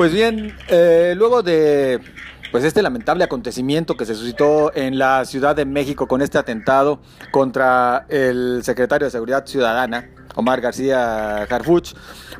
Pues bien, eh, luego de pues este lamentable acontecimiento que se suscitó en la Ciudad de México con este atentado contra el secretario de Seguridad Ciudadana, Omar García Harfuch,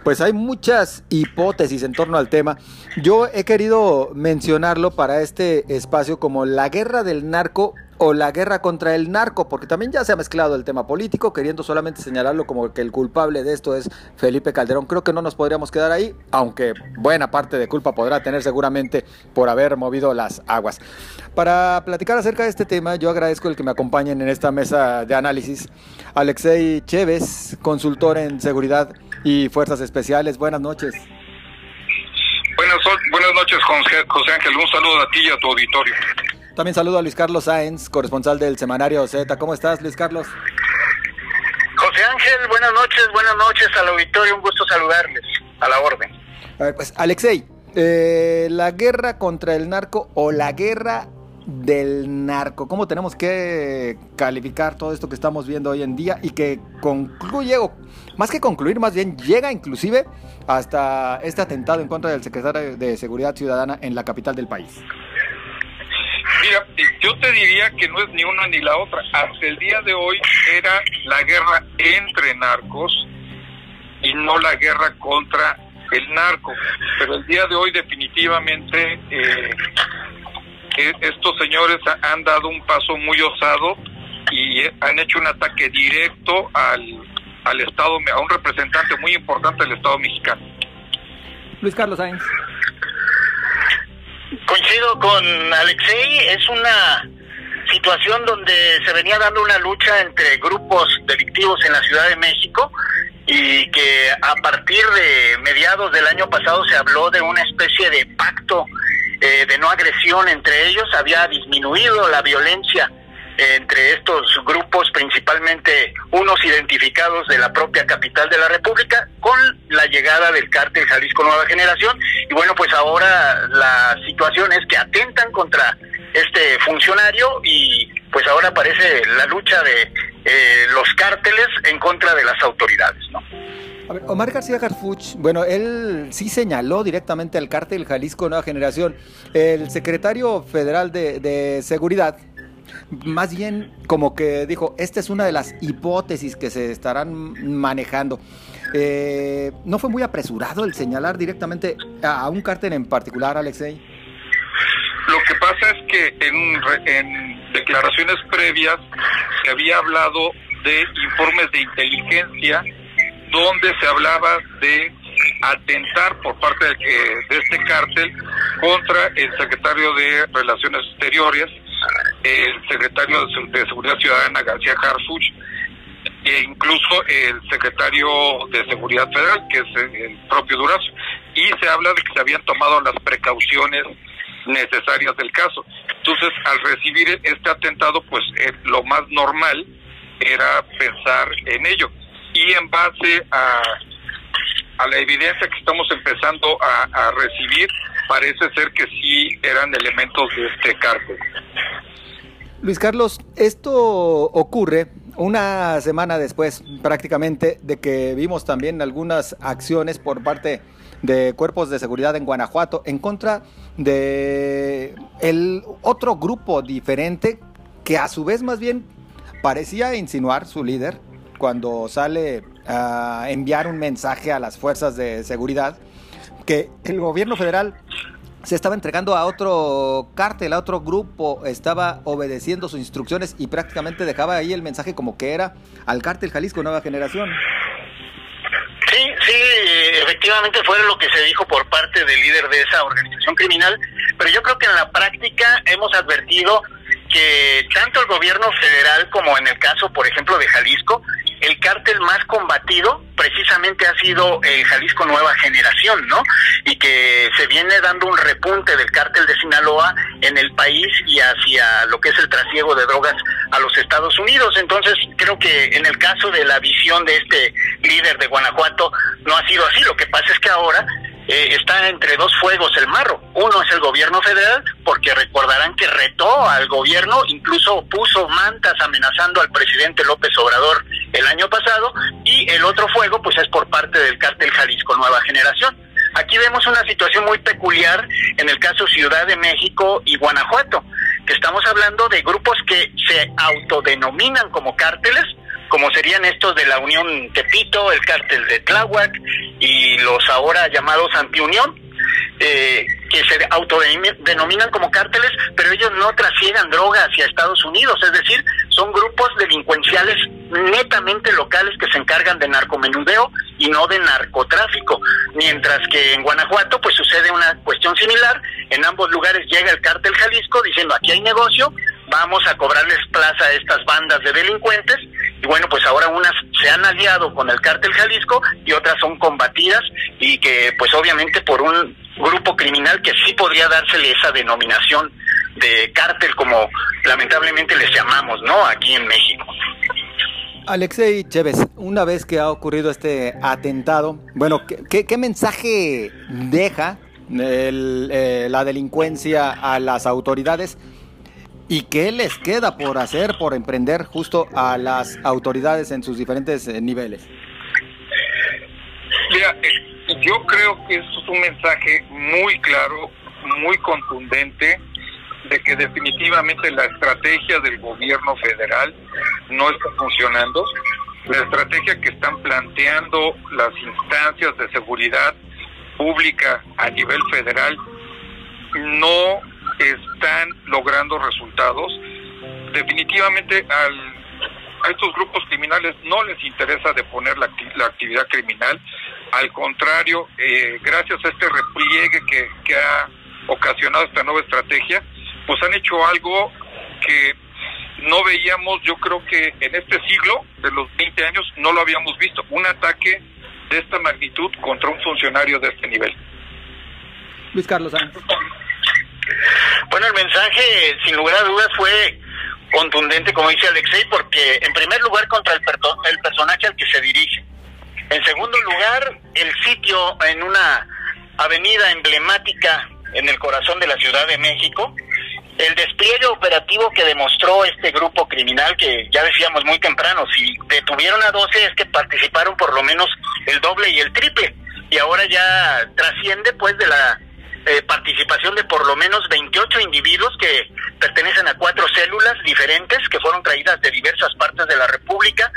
pues hay muchas hipótesis en torno al tema. Yo he querido mencionarlo para este espacio como la guerra del narco o la guerra contra el narco, porque también ya se ha mezclado el tema político, queriendo solamente señalarlo como que el culpable de esto es Felipe Calderón. Creo que no nos podríamos quedar ahí, aunque buena parte de culpa podrá tener seguramente por haber movido las aguas. Para platicar acerca de este tema, yo agradezco el que me acompañen en esta mesa de análisis. Alexei Chévez, consultor en seguridad y fuerzas especiales. Buenas noches. Buenas, buenas noches, José Ángel. Un saludo a ti y a tu auditorio. También saludo a Luis Carlos Sáenz, corresponsal del semanario Z. ¿Cómo estás, Luis Carlos? José Ángel, buenas noches, buenas noches al auditorio, un gusto saludarles, a la orden. A ver, pues, Alexei, eh, la guerra contra el narco o la guerra del narco, ¿cómo tenemos que calificar todo esto que estamos viendo hoy en día y que concluye, o más que concluir, más bien llega inclusive hasta este atentado en contra del secretario de Seguridad Ciudadana en la capital del país? Yo te diría que no es ni una ni la otra. Hasta el día de hoy era la guerra entre narcos y no la guerra contra el narco. Pero el día de hoy definitivamente eh, estos señores han dado un paso muy osado y han hecho un ataque directo al, al Estado, a un representante muy importante del Estado mexicano. Luis Carlos Sainz. Coincido con Alexei, es una situación donde se venía dando una lucha entre grupos delictivos en la Ciudad de México y que a partir de mediados del año pasado se habló de una especie de pacto eh, de no agresión entre ellos, había disminuido la violencia entre estos grupos, principalmente unos identificados de la propia capital de la República, con la llegada del cártel Jalisco Nueva Generación. Y bueno, pues ahora la situación es que atentan contra este funcionario y pues ahora aparece la lucha de eh, los cárteles en contra de las autoridades. A ver, Omar García Garfuch, bueno, él sí señaló directamente al cártel Jalisco Nueva Generación. El secretario federal de, de Seguridad, más bien como que dijo, esta es una de las hipótesis que se estarán manejando. Eh, ¿No fue muy apresurado el señalar directamente a un cártel en particular, Alexei? Lo que pasa es que en, en declaraciones previas se había hablado de informes de inteligencia donde se hablaba de atentar por parte de, de este cártel contra el secretario de Relaciones Exteriores, el secretario de Seguridad Ciudadana García Harfuch e incluso el secretario de Seguridad Federal, que es el propio Durazo. Y se habla de que se habían tomado las precauciones necesarias del caso. Entonces, al recibir este atentado, pues eh, lo más normal era pensar en ello. Y en base a, a la evidencia que estamos empezando a, a recibir, parece ser que sí eran elementos de este cártel. Luis Carlos, esto ocurre una semana después prácticamente de que vimos también algunas acciones por parte de cuerpos de seguridad en Guanajuato en contra de el otro grupo diferente que a su vez más bien parecía insinuar su líder cuando sale a enviar un mensaje a las fuerzas de seguridad que el gobierno federal se estaba entregando a otro cártel, a otro grupo, estaba obedeciendo sus instrucciones y prácticamente dejaba ahí el mensaje como que era al cártel Jalisco Nueva Generación. Sí, sí, efectivamente fue lo que se dijo por parte del líder de esa organización criminal, pero yo creo que en la práctica hemos advertido que tanto el gobierno federal como en el caso, por ejemplo, de Jalisco, el cártel más combatido precisamente ha sido el Jalisco Nueva Generación, ¿no? Y que se viene dando un repunte del cártel de Sinaloa en el país y hacia lo que es el trasiego de drogas a los Estados Unidos. Entonces, creo que en el caso de la visión de este líder de Guanajuato no ha sido así. Lo que pasa es que ahora eh, está entre dos fuegos el marro. Uno es el gobierno federal, porque recordarán que retó al gobierno, incluso puso mantas amenazando al presidente López Obrador el año pasado, y el otro fuego pues es por parte del cártel Jalisco Nueva Generación. Aquí vemos una situación muy peculiar en el caso Ciudad de México y Guanajuato, que estamos hablando de grupos que se autodenominan como cárteles, como serían estos de la Unión Tepito, el cártel de Tláhuac y los ahora llamados Antiunión, eh, que se autodenominan como cárteles, pero ellos no trasiegan droga hacia Estados Unidos, es decir, son grupos delincuenciales netamente locales que se encargan de narcomenudeo y no de narcotráfico, mientras que en Guanajuato pues sucede una cuestión similar, en ambos lugares llega el cártel Jalisco diciendo aquí hay negocio, vamos a cobrarles plaza a estas bandas de delincuentes y bueno, pues ahora unas se han aliado con el cártel Jalisco y otras son combatidas y que pues obviamente por un grupo criminal que sí podría dársele esa denominación de cártel como lamentablemente les llamamos, ¿no? Aquí en México. Alexei Chévez, una vez que ha ocurrido este atentado, bueno, ¿qué, qué mensaje deja el, eh, la delincuencia a las autoridades? ¿Y qué les queda por hacer, por emprender justo a las autoridades en sus diferentes eh, niveles? Mira, eh, yo creo que es un mensaje muy claro, muy contundente, de que definitivamente la estrategia del gobierno federal no está funcionando. La estrategia que están planteando las instancias de seguridad pública a nivel federal no están logrando resultados. Definitivamente al, a estos grupos criminales no les interesa deponer la, la actividad criminal. Al contrario, eh, gracias a este repliegue que, que ha ocasionado esta nueva estrategia, pues han hecho algo que no veíamos, yo creo que en este siglo, de los 20 años, no lo habíamos visto. Un ataque de esta magnitud contra un funcionario de este nivel. Luis Carlos Bueno, el mensaje, sin lugar a dudas, fue contundente, como dice Alexei, porque en primer lugar contra el, el personaje al que se dirige. En segundo lugar, el sitio en una avenida emblemática en el corazón de la Ciudad de México, el despliegue operativo que demostró este grupo criminal, que ya decíamos muy temprano, si detuvieron a 12 es que participaron por lo menos el doble y el triple, y ahora ya trasciende pues de la eh, participación de por lo menos 28 individuos que pertenecen a cuatro células diferentes que fueron traídas de diversas partes de la República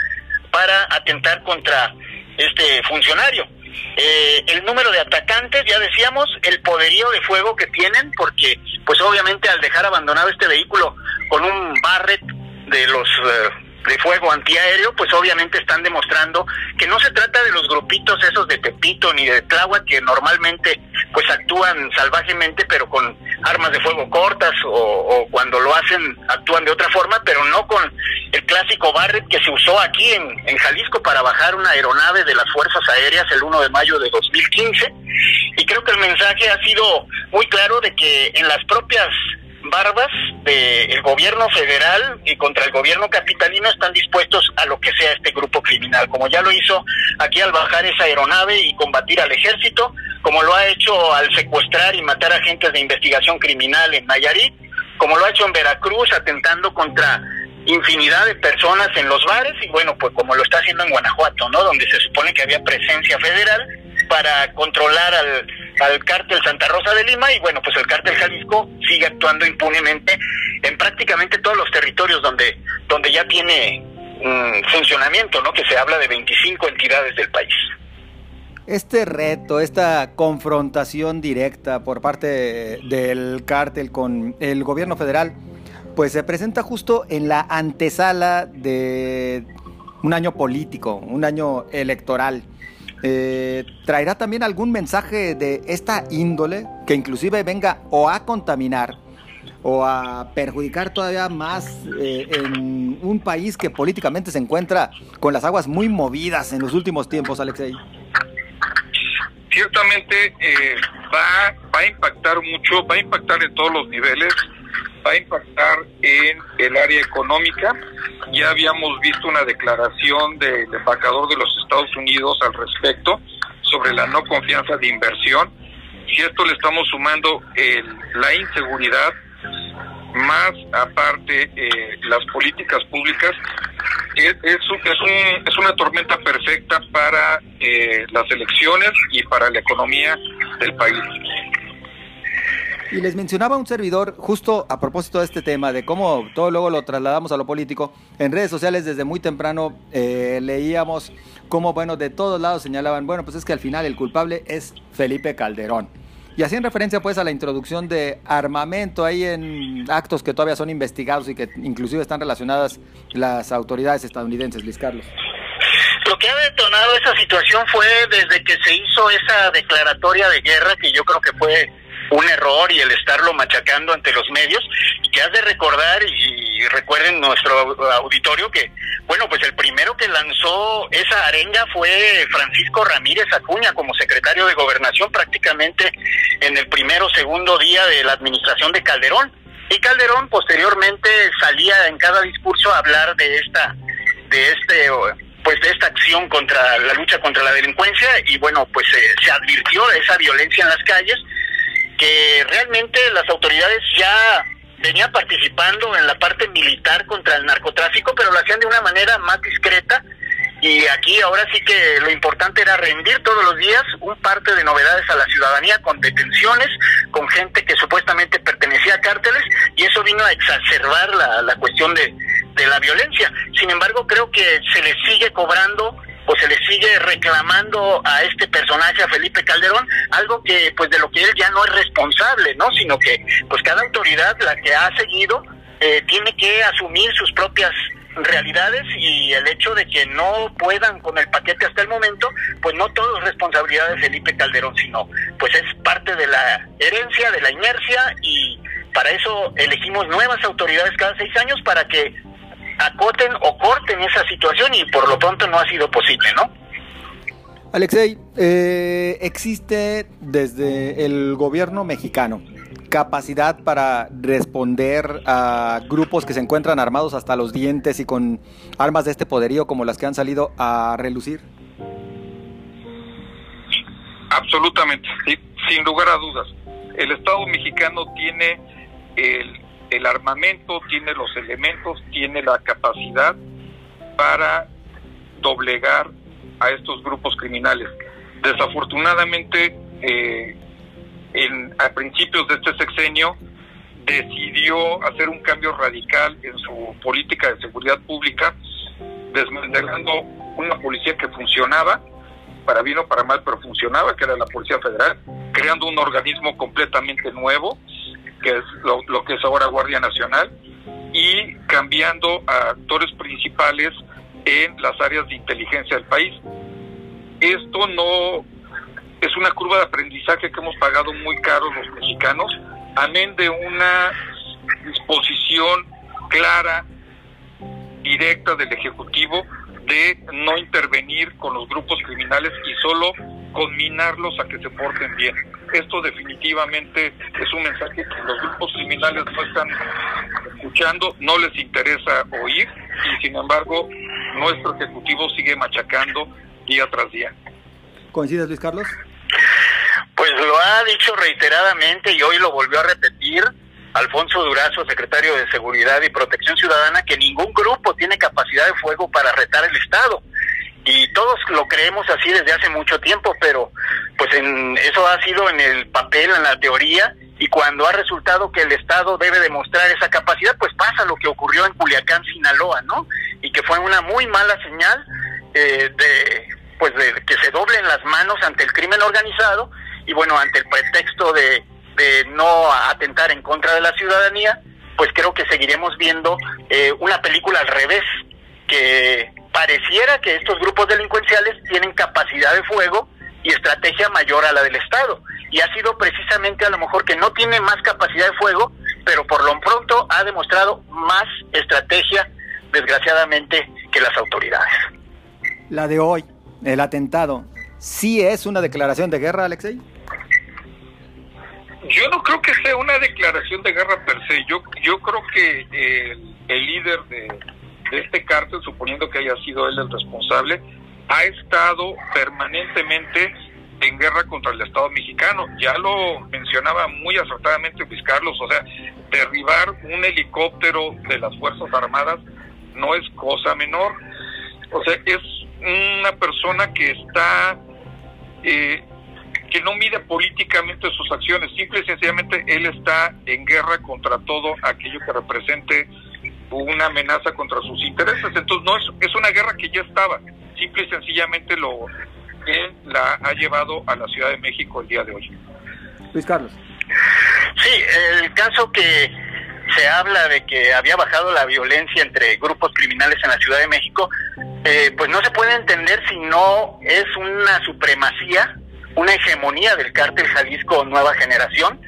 para atentar contra este funcionario. Eh, el número de atacantes, ya decíamos, el poderío de fuego que tienen, porque pues obviamente al dejar abandonado este vehículo con un Barret de los eh, de fuego antiaéreo, pues obviamente están demostrando que no se trata de los grupitos esos de Tepito ni de Tláhuac que normalmente pues actúan salvajemente pero con armas de fuego cortas o, cuando lo hacen actúan de otra forma, pero no con el clásico Barret que se usó aquí en, en Jalisco para bajar una aeronave de las Fuerzas Aéreas el 1 de mayo de 2015. Y creo que el mensaje ha sido muy claro de que en las propias barbas del gobierno federal y contra el gobierno capitalino están dispuestos a lo que sea este grupo criminal, como ya lo hizo aquí al bajar esa aeronave y combatir al ejército, como lo ha hecho al secuestrar y matar agentes de investigación criminal en Nayarit, como lo ha hecho en Veracruz atentando contra infinidad de personas en los bares y bueno, pues como lo está haciendo en Guanajuato, ¿no? Donde se supone que había presencia federal para controlar al al cártel Santa Rosa de Lima y bueno, pues el cártel Jalisco sigue actuando impunemente en prácticamente todos los territorios donde, donde ya tiene un funcionamiento, ¿no? Que se habla de 25 entidades del país. Este reto, esta confrontación directa por parte del cártel con el gobierno federal, pues se presenta justo en la antesala de un año político, un año electoral. Eh, ¿Traerá también algún mensaje de esta índole que inclusive venga o a contaminar o a perjudicar todavía más eh, en un país que políticamente se encuentra con las aguas muy movidas en los últimos tiempos, Alexei? Ciertamente eh, va, va a impactar mucho, va a impactar en todos los niveles, a impactar en el área económica. Ya habíamos visto una declaración del embajador de los Estados Unidos al respecto sobre la no confianza de inversión. Si esto le estamos sumando la inseguridad, más aparte eh, las políticas públicas, es, es, es, una tormenta perfecta para eh, las elecciones y para la economía del país. Y les mencionaba un servidor, justo a propósito de este tema, de cómo todo luego lo trasladamos a lo político. En redes sociales desde muy temprano eh, leíamos cómo, bueno, de todos lados señalaban, bueno, pues es que al final el culpable es Felipe Calderón. Y hacían referencia pues a la introducción de armamento ahí en actos que todavía son investigados y que inclusive están relacionadas las autoridades estadounidenses, Luis Carlos. Lo que ha detonado esa situación fue desde que se hizo esa declaratoria de guerra, que yo creo que fue un error y el estarlo machacando ante los medios. Y que has de recordar y, recuerden nuestro auditorio que bueno pues el primero que lanzó esa arenga fue Francisco Ramírez Acuña como secretario de gobernación prácticamente en el primero segundo día de la administración de Calderón. Y Calderón posteriormente salía en cada discurso a hablar de esta de este pues de esta acción contra la lucha contra la delincuencia. Y bueno pues se advirtió esa violencia en las calles que realmente las autoridades ya venían participando en la parte militar contra el narcotráfico, pero lo hacían de una manera más discreta. Y aquí ahora sí que lo importante era rendir todos los días un parte de novedades a la ciudadanía con detenciones, con gente que supuestamente pertenecía a cárteles, y eso vino a exacerbar la, la cuestión de, de la violencia. Sin embargo, creo que se le sigue cobrando pues se le sigue reclamando a este personaje, a Felipe Calderón, algo que pues de lo que él ya no es responsable, ¿no? Sino que pues cada autoridad, la que ha seguido, eh, tiene que asumir sus propias realidades y el hecho de que no puedan con el paquete hasta el momento, pues no todo es responsabilidad de Felipe Calderón, sino pues es parte de la herencia, de la inercia y para eso elegimos nuevas autoridades cada seis años para que acoten o corten esa situación y por lo pronto no ha sido posible, ¿no? Alexei, eh, existe desde el gobierno mexicano capacidad para responder a grupos que se encuentran armados hasta los dientes y con armas de este poderío como las que han salido a relucir? Absolutamente, sin lugar a dudas. El Estado mexicano tiene el el armamento, tiene los elementos, tiene la capacidad para doblegar a estos grupos criminales. Desafortunadamente, eh, en, a principios de este sexenio, decidió hacer un cambio radical en su política de seguridad pública, desmantelando una policía que funcionaba, para bien o para mal, pero funcionaba, que era la Policía Federal, creando un organismo completamente nuevo, que es lo, que es ahora Guardia Nacional, y cambiando a actores principales en las áreas de inteligencia del país. Esto no es una curva de aprendizaje que hemos pagado muy caro los mexicanos, amén de una disposición clara, directa del Ejecutivo de no intervenir con los grupos criminales y solo conminarlos a que se porten bien. Esto definitivamente es un mensaje que los grupos criminales no están escuchando, no les interesa oír y sin embargo nuestro ejecutivo sigue machacando día tras día. ¿Coincides Luis Carlos? Pues lo ha dicho reiteradamente y hoy lo volvió a repetir Alfonso Durazo, secretario de Seguridad y Protección Ciudadana, que ningún grupo tiene capacidad de fuego para retar el Estado. Y todos lo creemos así desde hace mucho tiempo, pero pues en, eso ha sido en el papel, en la teoría, y cuando ha resultado que el Estado debe demostrar esa capacidad, pues pasa lo que ocurrió en Culiacán, Sinaloa, ¿no? Y que fue una muy mala señal eh, de pues de que se doblen las manos ante el crimen organizado y bueno, ante el pretexto de de no atentar en contra de la ciudadanía, pues creo que seguiremos viendo eh, una película al revés, que pareciera que estos grupos delincuenciales tienen capacidad de fuego y estrategia mayor a la del Estado. Y ha sido precisamente a lo mejor que no tiene más capacidad de fuego, pero por lo pronto ha demostrado más estrategia, desgraciadamente, que las autoridades. La de hoy, el atentado, ¿sí es una declaración de guerra, Alexei? Yo no creo que sea una declaración de guerra per se. Yo, yo creo que el, líder de, este cártel, suponiendo que haya sido él el responsable, ha estado permanentemente en guerra contra el Estado mexicano. Ya lo mencionaba muy acertadamente Luis Carlos, o sea, derribar un helicóptero de las Fuerzas Armadas no es cosa menor. O sea, es una persona que está, eh, que no mide políticamente sus acciones, simple y sencillamente él está en guerra contra todo aquello que represente una amenaza contra sus intereses. Entonces, no es, es una guerra que ya estaba, simple y sencillamente lo él la ha llevado a la Ciudad de México el día de hoy. Luis Carlos. Sí, el caso que se habla de que había bajado la violencia entre grupos criminales en la Ciudad de México, eh, pues no se puede entender si no es una supremacía, una hegemonía del cártel Jalisco Nueva Generación,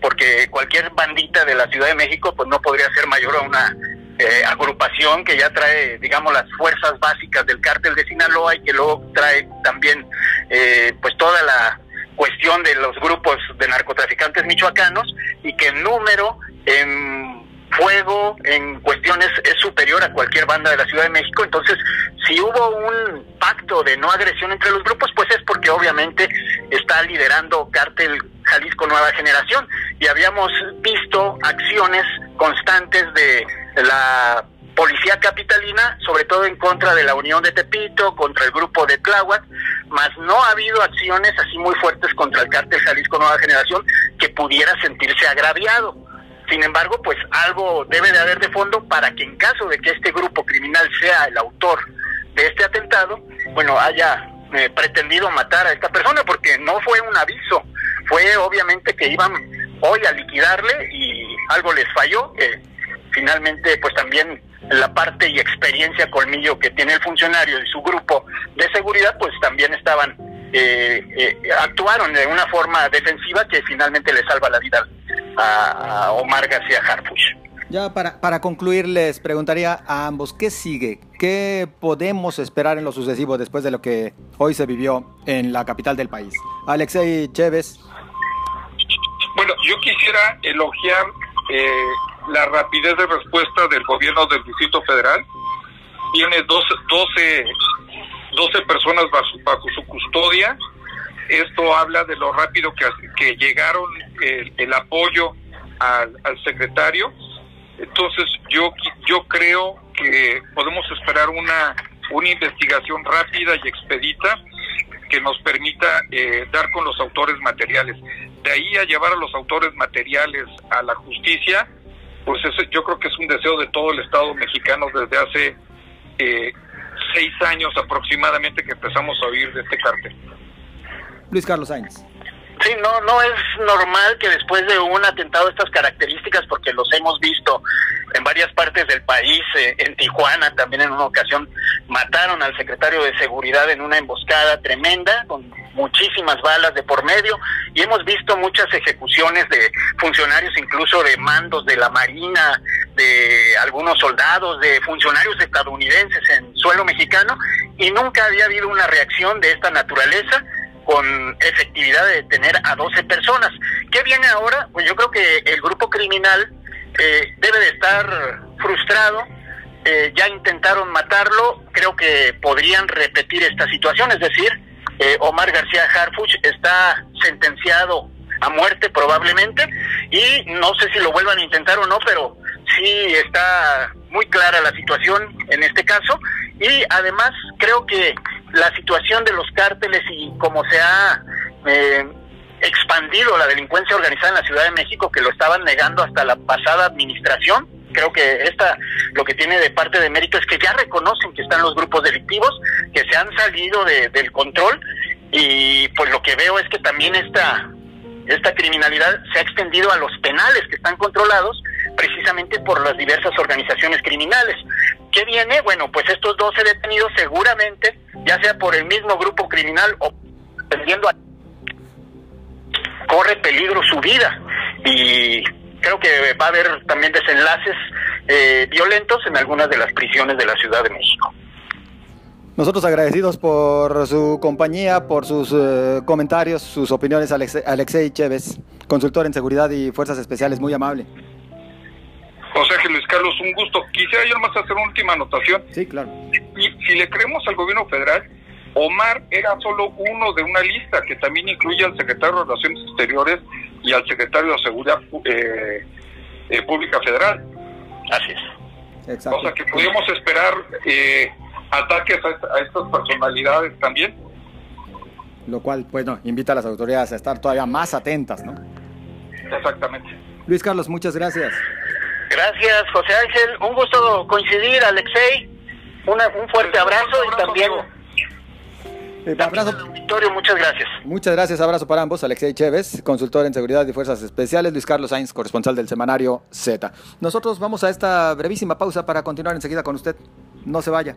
porque cualquier bandita de la Ciudad de México pues no podría ser mayor a una eh, agrupación que ya trae, digamos, las fuerzas básicas del cártel de Sinaloa y que luego trae también eh, pues toda la cuestión de los grupos de narcotraficantes michoacanos y que en número, en fuego, en cuestiones es superior a cualquier banda de la Ciudad de México. Entonces, si hubo un pacto de no agresión entre los grupos, pues es porque obviamente está liderando cártel Jalisco Nueva Generación y habíamos visto acciones constantes de la policía capitalina, sobre todo en contra de la Unión de Tepito, contra el grupo de Tláhuac, más no ha habido acciones así muy fuertes contra el cártel Jalisco Nueva Generación que pudiera sentirse agraviado. Sin embargo, pues algo debe de haber de fondo para que en caso de que este grupo criminal sea el autor de este atentado, bueno, haya eh, pretendido matar a esta persona, porque no fue un aviso, fue obviamente que iban hoy a liquidarle y algo les falló, que finalmente pues también la parte y experiencia colmillo que tiene el funcionario y su grupo de seguridad, pues también estaban, eh, eh, actuaron de una forma defensiva que finalmente le salva la vida a, Omar García Harfuch. Ya para, para concluir, les preguntaría a ambos, ¿qué sigue? ¿Qué podemos esperar en lo sucesivo después de lo que hoy se vivió en la capital del país? Alexei Chévez. Bueno, yo quisiera elogiar eh, la rapidez de respuesta del gobierno del Distrito Federal. Tiene 12, 12, personas bajo, su custodia. Esto habla de lo rápido que, que llegaron el, apoyo al, secretario. Entonces yo, yo creo que podemos esperar una, una investigación rápida y expedita que nos permita eh, dar con los autores materiales. De ahí a llevar a los autores materiales a la justicia, pues eso yo creo que es un deseo de todo el Estado mexicano desde hace eh, seis años aproximadamente que empezamos a oír de este cártel. Luis Carlos Sainz. Sí, no, no es normal que después de un atentado estas características, porque los hemos visto en varias partes del país, eh, en Tijuana también en una ocasión mataron al secretario de Seguridad en una emboscada tremenda, con muchísimas balas de por medio, y hemos visto muchas ejecuciones de funcionarios, incluso de mandos de la Marina, de algunos soldados, de funcionarios estadounidenses en suelo mexicano, y nunca había habido una reacción de esta naturaleza con efectividad de detener a 12 personas. ¿Qué viene ahora? Pues yo creo que el grupo criminal eh, debe de estar frustrado. Eh, ya intentaron matarlo, creo que podrían repetir esta situación, es decir, eh, Omar García Harfuch está sentenciado a muerte probablemente y no sé si lo vuelvan a intentar o no, pero sí está muy clara la situación en este caso y además creo que la situación de los cárteles y cómo se ha eh, expandido la delincuencia organizada en la Ciudad de México, que lo estaban negando hasta la pasada administración. Creo que esta lo que tiene de parte de mérito es que ya reconocen que están los grupos delictivos, que se han salido del control y pues lo que veo es que también esta esta criminalidad se ha extendido a los penales que están controlados precisamente por las diversas organizaciones criminales. ¿Qué viene? Bueno, pues estos 12 detenidos seguramente ya sea por el mismo grupo criminal o dependiendo a... corre peligro su vida y creo que va a haber también desenlaces eh, violentos en algunas de las prisiones de la Ciudad de México. Nosotros agradecidos por su compañía, por sus eh, comentarios, sus opiniones, Alexei Chévez, consultor en seguridad y fuerzas especiales, muy amable. José Luis Carlos, un gusto. Quisiera yo nomás hacer una última anotación. Sí, claro. Y si le creemos al gobierno federal, Omar era solo uno de una lista que también incluye al secretario de Relaciones Exteriores y al secretario de Seguridad eh, eh, Pública Federal. Así es. O sea que podemos esperar eh, ataques a, estas personalidades también. Lo cual, bueno, invita a las autoridades a estar todavía más atentas, ¿no? Exactamente. Luis Carlos, muchas gracias. Gracias, José Ángel. Un gusto coincidir, Alexei. un fuerte abrazo, y también... Eh, abrazo. muchas gracias. Muchas gracias, abrazo para ambos. Alexei Chévez, consultor en seguridad y fuerzas especiales. Luis Carlos Sainz, corresponsal del semanario Z. Nosotros vamos a esta brevísima pausa para continuar enseguida con usted. No se vaya.